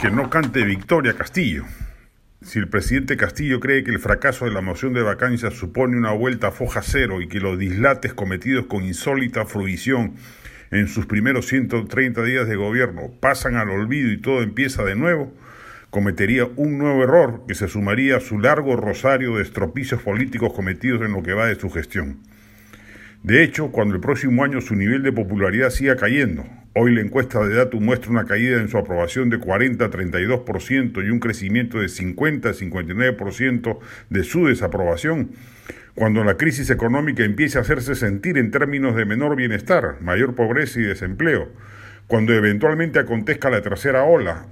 que no cante victoria Castillo. Si el presidente Castillo cree que el fracaso de la moción de vacancia supone una vuelta a foja cero y que los dislates cometidos con insólita fruición en sus primeros 130 días de gobierno pasan al olvido y todo empieza de nuevo, cometería un nuevo error que se sumaría a su largo rosario de estropicios políticos cometidos en lo que va de su gestión. De hecho, cuando el próximo año su nivel de popularidad siga cayendo, hoy la encuesta de Datum muestra una caída en su aprobación de 40 a 32% y un crecimiento de 50 a 59% de su desaprobación, cuando la crisis económica empiece a hacerse sentir en términos de menor bienestar, mayor pobreza y desempleo, cuando eventualmente acontezca la tercera ola,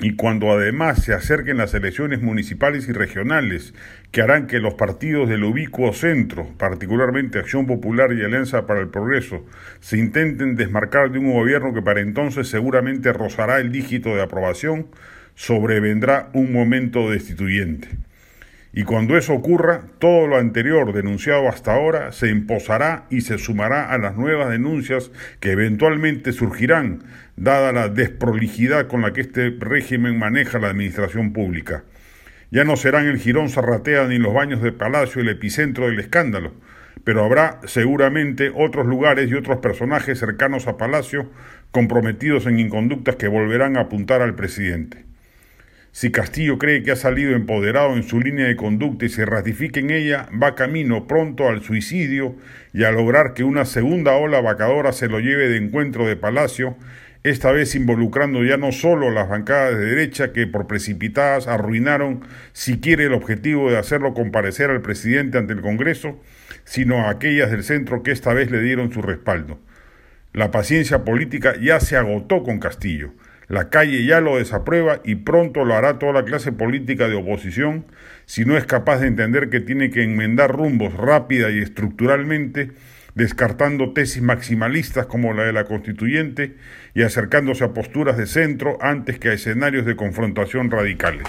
y cuando además se acerquen las elecciones municipales y regionales que harán que los partidos del ubicuo centro, particularmente Acción Popular y Alianza para el Progreso, se intenten desmarcar de un gobierno que para entonces seguramente rozará el dígito de aprobación, sobrevendrá un momento destituyente. Y cuando eso ocurra, todo lo anterior denunciado hasta ahora se imposará y se sumará a las nuevas denuncias que eventualmente surgirán, dada la desprolijidad con la que este régimen maneja la administración pública. Ya no serán el Girón Zarratea ni los baños de Palacio el epicentro del escándalo, pero habrá seguramente otros lugares y otros personajes cercanos a Palacio comprometidos en inconductas que volverán a apuntar al presidente. Si Castillo cree que ha salido empoderado en su línea de conducta y se ratifica en ella, va camino pronto al suicidio y a lograr que una segunda ola vacadora se lo lleve de encuentro de Palacio, esta vez involucrando ya no solo las bancadas de derecha que por precipitadas arruinaron siquiera el objetivo de hacerlo comparecer al presidente ante el Congreso, sino a aquellas del centro que esta vez le dieron su respaldo. La paciencia política ya se agotó con Castillo. La calle ya lo desaprueba y pronto lo hará toda la clase política de oposición si no es capaz de entender que tiene que enmendar rumbos rápida y estructuralmente, descartando tesis maximalistas como la de la constituyente y acercándose a posturas de centro antes que a escenarios de confrontación radicales.